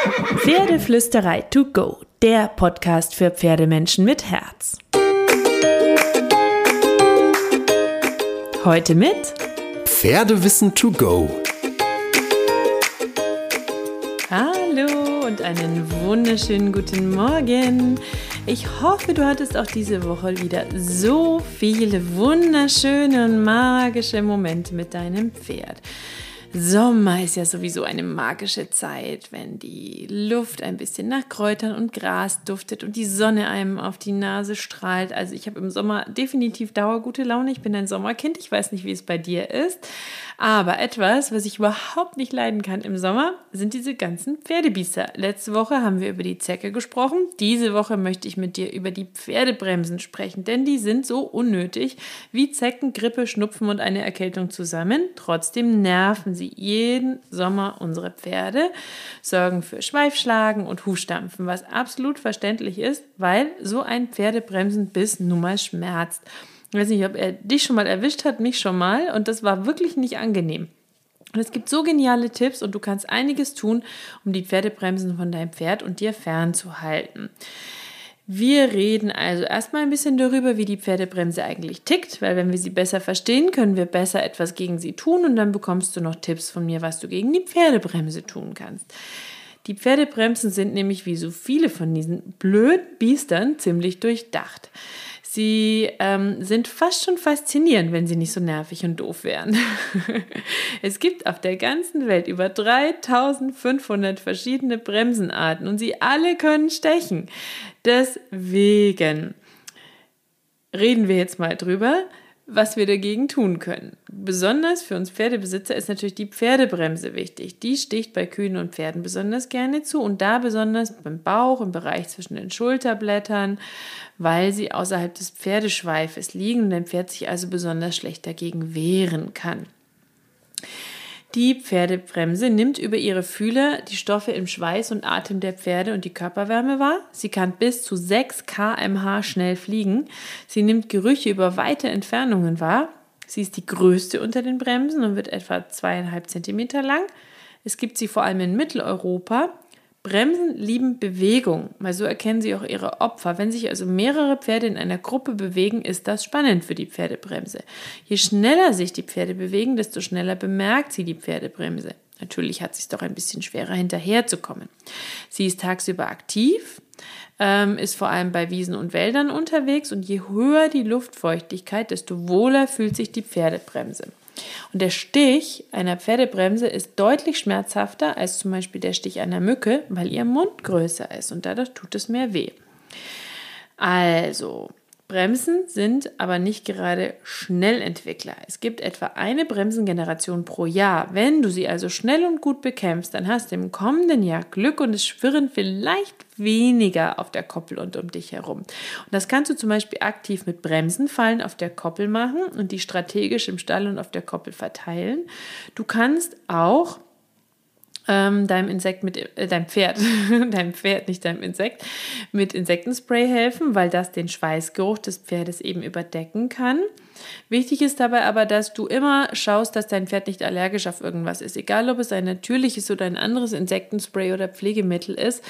Pferdeflüsterei to go, der Podcast für Pferdemenschen mit Herz. Heute mit Pferdewissen to go. Hallo und einen wunderschönen guten Morgen. Ich hoffe, du hattest auch diese Woche wieder so viele wunderschöne und magische Momente mit deinem Pferd. Sommer ist ja sowieso eine magische Zeit, wenn die Luft ein bisschen nach Kräutern und Gras duftet und die Sonne einem auf die Nase strahlt. Also ich habe im Sommer definitiv dauergute Laune. Ich bin ein Sommerkind. Ich weiß nicht, wie es bei dir ist. Aber etwas, was ich überhaupt nicht leiden kann im Sommer, sind diese ganzen Pferdebiester. Letzte Woche haben wir über die Zecke gesprochen. Diese Woche möchte ich mit dir über die Pferdebremsen sprechen, denn die sind so unnötig wie Zecken, Grippe, Schnupfen und eine Erkältung zusammen. Trotzdem nerven sie jeden Sommer unsere Pferde, sorgen für Schweifschlagen und Hufstampfen, was absolut verständlich ist, weil so ein Pferdebremsenbiss nun mal schmerzt. Ich weiß nicht, ob er dich schon mal erwischt hat, mich schon mal. Und das war wirklich nicht angenehm. Und es gibt so geniale Tipps und du kannst einiges tun, um die Pferdebremsen von deinem Pferd und dir fernzuhalten. Wir reden also erstmal ein bisschen darüber, wie die Pferdebremse eigentlich tickt, weil wenn wir sie besser verstehen, können wir besser etwas gegen sie tun und dann bekommst du noch Tipps von mir, was du gegen die Pferdebremse tun kannst. Die Pferdebremsen sind nämlich wie so viele von diesen blöden Biestern ziemlich durchdacht. Sie ähm, sind fast schon faszinierend, wenn sie nicht so nervig und doof wären. es gibt auf der ganzen Welt über 3500 verschiedene Bremsenarten und sie alle können stechen. Deswegen reden wir jetzt mal drüber, was wir dagegen tun können. Besonders für uns Pferdebesitzer ist natürlich die Pferdebremse wichtig. Die sticht bei Kühen und Pferden besonders gerne zu und da besonders beim Bauch, im Bereich zwischen den Schulterblättern, weil sie außerhalb des Pferdeschweifes liegen und ein Pferd sich also besonders schlecht dagegen wehren kann. Die Pferdebremse nimmt über ihre Fühler die Stoffe im Schweiß und Atem der Pferde und die Körperwärme wahr. Sie kann bis zu 6 kmh schnell fliegen. Sie nimmt Gerüche über weite Entfernungen wahr. Sie ist die größte unter den Bremsen und wird etwa zweieinhalb Zentimeter lang. Es gibt sie vor allem in Mitteleuropa Bremsen lieben Bewegung, weil so erkennen sie auch ihre Opfer. Wenn sich also mehrere Pferde in einer Gruppe bewegen, ist das spannend für die Pferdebremse. Je schneller sich die Pferde bewegen, desto schneller bemerkt sie die Pferdebremse. Natürlich hat es doch ein bisschen schwerer hinterherzukommen. Sie ist tagsüber aktiv, ähm, ist vor allem bei Wiesen und Wäldern unterwegs und je höher die Luftfeuchtigkeit, desto wohler fühlt sich die Pferdebremse. Und der Stich einer Pferdebremse ist deutlich schmerzhafter als zum Beispiel der Stich einer Mücke, weil ihr Mund größer ist und dadurch tut es mehr weh. Also, Bremsen sind aber nicht gerade Schnellentwickler. Es gibt etwa eine Bremsengeneration pro Jahr. Wenn du sie also schnell und gut bekämpfst, dann hast du im kommenden Jahr Glück und es schwirren vielleicht weniger auf der Koppel und um dich herum. Und das kannst du zum Beispiel aktiv mit Bremsenfallen auf der Koppel machen und die strategisch im Stall und auf der Koppel verteilen. Du kannst auch ähm, deinem Insekt mit äh, deinem Pferd, deinem Pferd, nicht deinem Insekt, mit Insektenspray helfen, weil das den Schweißgeruch des Pferdes eben überdecken kann. Wichtig ist dabei aber, dass du immer schaust, dass dein Pferd nicht allergisch auf irgendwas ist, egal ob es ein natürliches oder ein anderes Insektenspray oder Pflegemittel ist.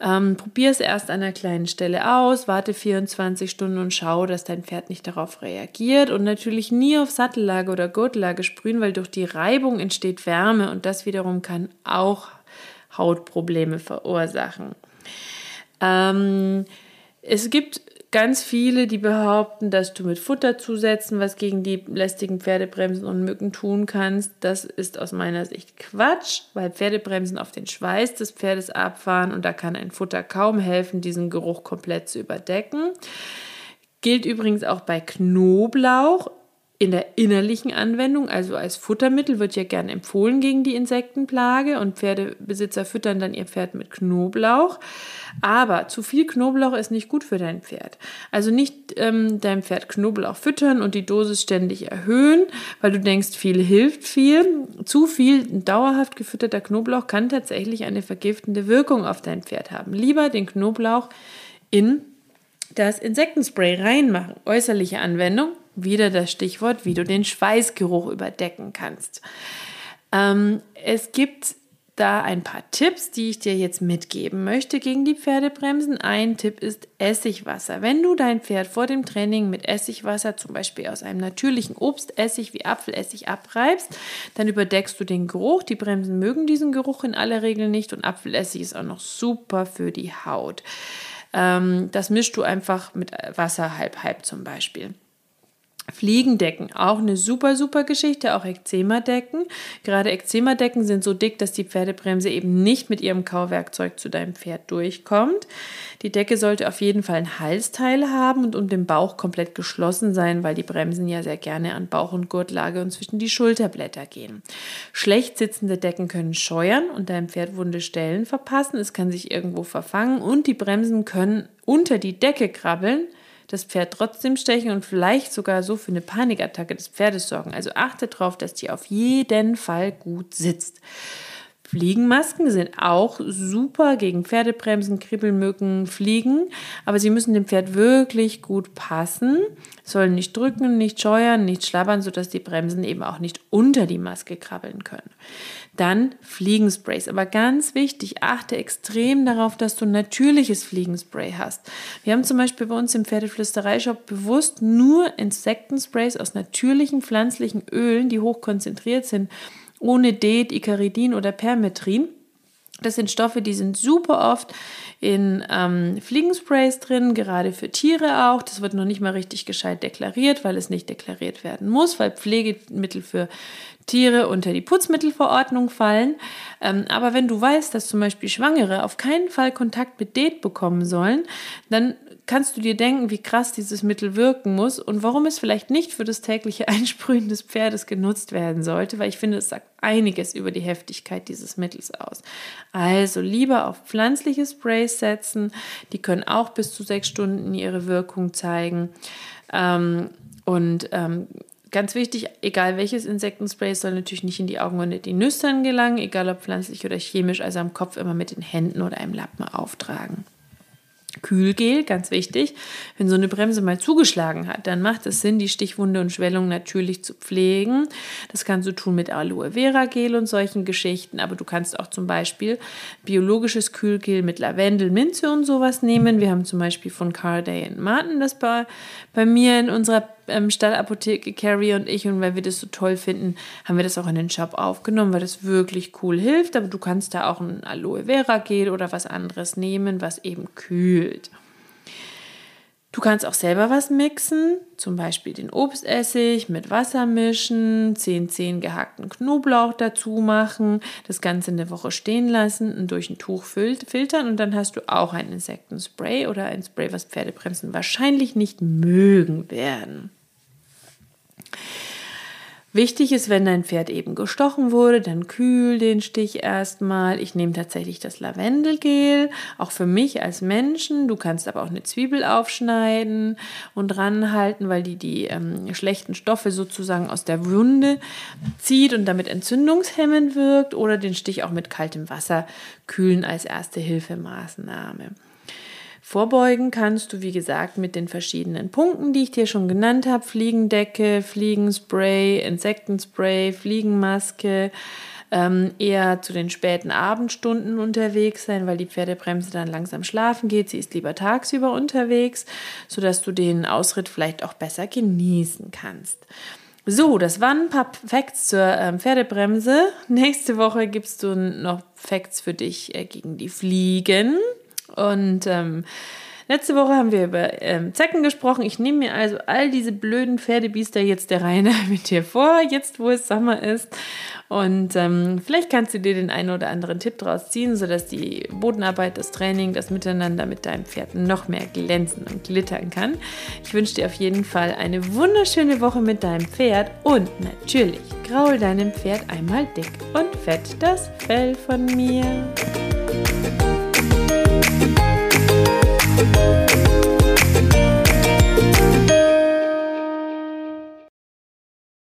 Ähm, Probier es erst an einer kleinen Stelle aus, warte 24 Stunden und schau, dass dein Pferd nicht darauf reagiert. Und natürlich nie auf Sattellage oder Gurtlage sprühen, weil durch die Reibung entsteht Wärme und das wiederum kann auch Hautprobleme verursachen. Ähm, es gibt ganz viele, die behaupten, dass du mit Futterzusätzen was gegen die lästigen Pferdebremsen und Mücken tun kannst. Das ist aus meiner Sicht Quatsch, weil Pferdebremsen auf den Schweiß des Pferdes abfahren und da kann ein Futter kaum helfen, diesen Geruch komplett zu überdecken. Gilt übrigens auch bei Knoblauch in der innerlichen Anwendung, also als Futtermittel, wird ja gern empfohlen gegen die Insektenplage und Pferdebesitzer füttern dann ihr Pferd mit Knoblauch. Aber zu viel Knoblauch ist nicht gut für dein Pferd. Also nicht ähm, deinem Pferd Knoblauch füttern und die Dosis ständig erhöhen, weil du denkst, viel hilft viel. Zu viel dauerhaft gefütterter Knoblauch kann tatsächlich eine vergiftende Wirkung auf dein Pferd haben. Lieber den Knoblauch in das Insektenspray reinmachen. Äußerliche Anwendung, wieder das Stichwort, wie du den Schweißgeruch überdecken kannst. Ähm, es gibt da ein paar Tipps, die ich dir jetzt mitgeben möchte gegen die Pferdebremsen. Ein Tipp ist Essigwasser. Wenn du dein Pferd vor dem Training mit Essigwasser, zum Beispiel aus einem natürlichen Obstessig wie Apfelessig, abreibst, dann überdeckst du den Geruch. Die Bremsen mögen diesen Geruch in aller Regel nicht und Apfelessig ist auch noch super für die Haut. Ähm, das mischst du einfach mit Wasser halb halb zum Beispiel. Fliegendecken, auch eine super, super Geschichte, auch Ekzemadecken. Gerade Ekzemadecken sind so dick, dass die Pferdebremse eben nicht mit ihrem Kauwerkzeug zu deinem Pferd durchkommt. Die Decke sollte auf jeden Fall ein Halsteil haben und um den Bauch komplett geschlossen sein, weil die Bremsen ja sehr gerne an Bauch- und Gurtlage und zwischen die Schulterblätter gehen. Schlecht sitzende Decken können scheuern und deinem Pferd wunde Stellen verpassen. Es kann sich irgendwo verfangen und die Bremsen können unter die Decke krabbeln das Pferd trotzdem stechen und vielleicht sogar so für eine Panikattacke des Pferdes sorgen. Also achte darauf, dass die auf jeden Fall gut sitzt. Fliegenmasken sind auch super gegen Pferdebremsen, Kribbelmücken, Fliegen, aber sie müssen dem Pferd wirklich gut passen, sollen nicht drücken, nicht scheuern, nicht schlabbern, sodass die Bremsen eben auch nicht unter die Maske krabbeln können. Dann Fliegensprays, aber ganz wichtig, achte extrem darauf, dass du natürliches Fliegenspray hast. Wir haben zum Beispiel bei uns im Pferdeflüstereishop bewusst nur Insektensprays aus natürlichen pflanzlichen Ölen, die hoch konzentriert sind ohne Det, Icaridin oder Permetrin. Das sind Stoffe, die sind super oft in ähm, Fliegensprays drin, gerade für Tiere auch. Das wird noch nicht mal richtig gescheit deklariert, weil es nicht deklariert werden muss, weil Pflegemittel für Tiere unter die Putzmittelverordnung fallen. Ähm, aber wenn du weißt, dass zum Beispiel Schwangere auf keinen Fall Kontakt mit Det bekommen sollen, dann kannst du dir denken, wie krass dieses Mittel wirken muss und warum es vielleicht nicht für das tägliche Einsprühen des Pferdes genutzt werden sollte, weil ich finde, es sagt einiges über die Heftigkeit dieses Mittels aus. Also lieber auf pflanzliche Sprays setzen, die können auch bis zu sechs Stunden ihre Wirkung zeigen. Ähm, und ähm, Ganz wichtig, egal welches Insektenspray, soll natürlich nicht in die Augen und in die Nüstern gelangen, egal ob pflanzlich oder chemisch, also am Kopf immer mit den Händen oder einem Lappen auftragen. Kühlgel, ganz wichtig. Wenn so eine Bremse mal zugeschlagen hat, dann macht es Sinn, die Stichwunde und Schwellung natürlich zu pflegen. Das kannst du tun mit Aloe Vera Gel und solchen Geschichten, aber du kannst auch zum Beispiel biologisches Kühlgel mit Lavendel, Minze und sowas nehmen. Wir haben zum Beispiel von Carday Martin das bei, bei mir in unserer ähm, Stallapotheke, Carrie und ich, und weil wir das so toll finden, haben wir das auch in den Shop aufgenommen, weil das wirklich cool hilft. Aber du kannst da auch ein Aloe Vera Gel oder was anderes nehmen, was eben kühlt. Du kannst auch selber was mixen, zum Beispiel den Obstessig mit Wasser mischen, 10 10 gehackten Knoblauch dazu machen, das Ganze eine Woche stehen lassen und durch ein Tuch filtern und dann hast du auch ein Insektenspray oder ein Spray, was Pferdebremsen wahrscheinlich nicht mögen werden. Wichtig ist, wenn dein Pferd eben gestochen wurde, dann kühl den Stich erstmal. Ich nehme tatsächlich das Lavendelgel, auch für mich als Menschen. Du kannst aber auch eine Zwiebel aufschneiden und ranhalten, weil die die ähm, schlechten Stoffe sozusagen aus der Wunde zieht und damit entzündungshemmend wirkt. Oder den Stich auch mit kaltem Wasser kühlen als erste Hilfemaßnahme. Vorbeugen kannst du, wie gesagt, mit den verschiedenen Punkten, die ich dir schon genannt habe. Fliegendecke, Fliegenspray, Insektenspray, Fliegenmaske. Ähm, eher zu den späten Abendstunden unterwegs sein, weil die Pferdebremse dann langsam schlafen geht. Sie ist lieber tagsüber unterwegs, sodass du den Ausritt vielleicht auch besser genießen kannst. So, das waren ein paar Facts zur ähm, Pferdebremse. Nächste Woche gibst du noch Facts für dich äh, gegen die Fliegen. Und ähm, Letzte Woche haben wir über ähm, Zecken gesprochen. Ich nehme mir also all diese blöden Pferdebiester jetzt der Reihe mit dir vor, jetzt wo es Sommer ist. Und ähm, vielleicht kannst du dir den einen oder anderen Tipp draus ziehen, sodass die Bodenarbeit, das Training, das Miteinander mit deinem Pferd noch mehr glänzen und glittern kann. Ich wünsche dir auf jeden Fall eine wunderschöne Woche mit deinem Pferd und natürlich graul deinem Pferd einmal dick und fett das Fell von mir.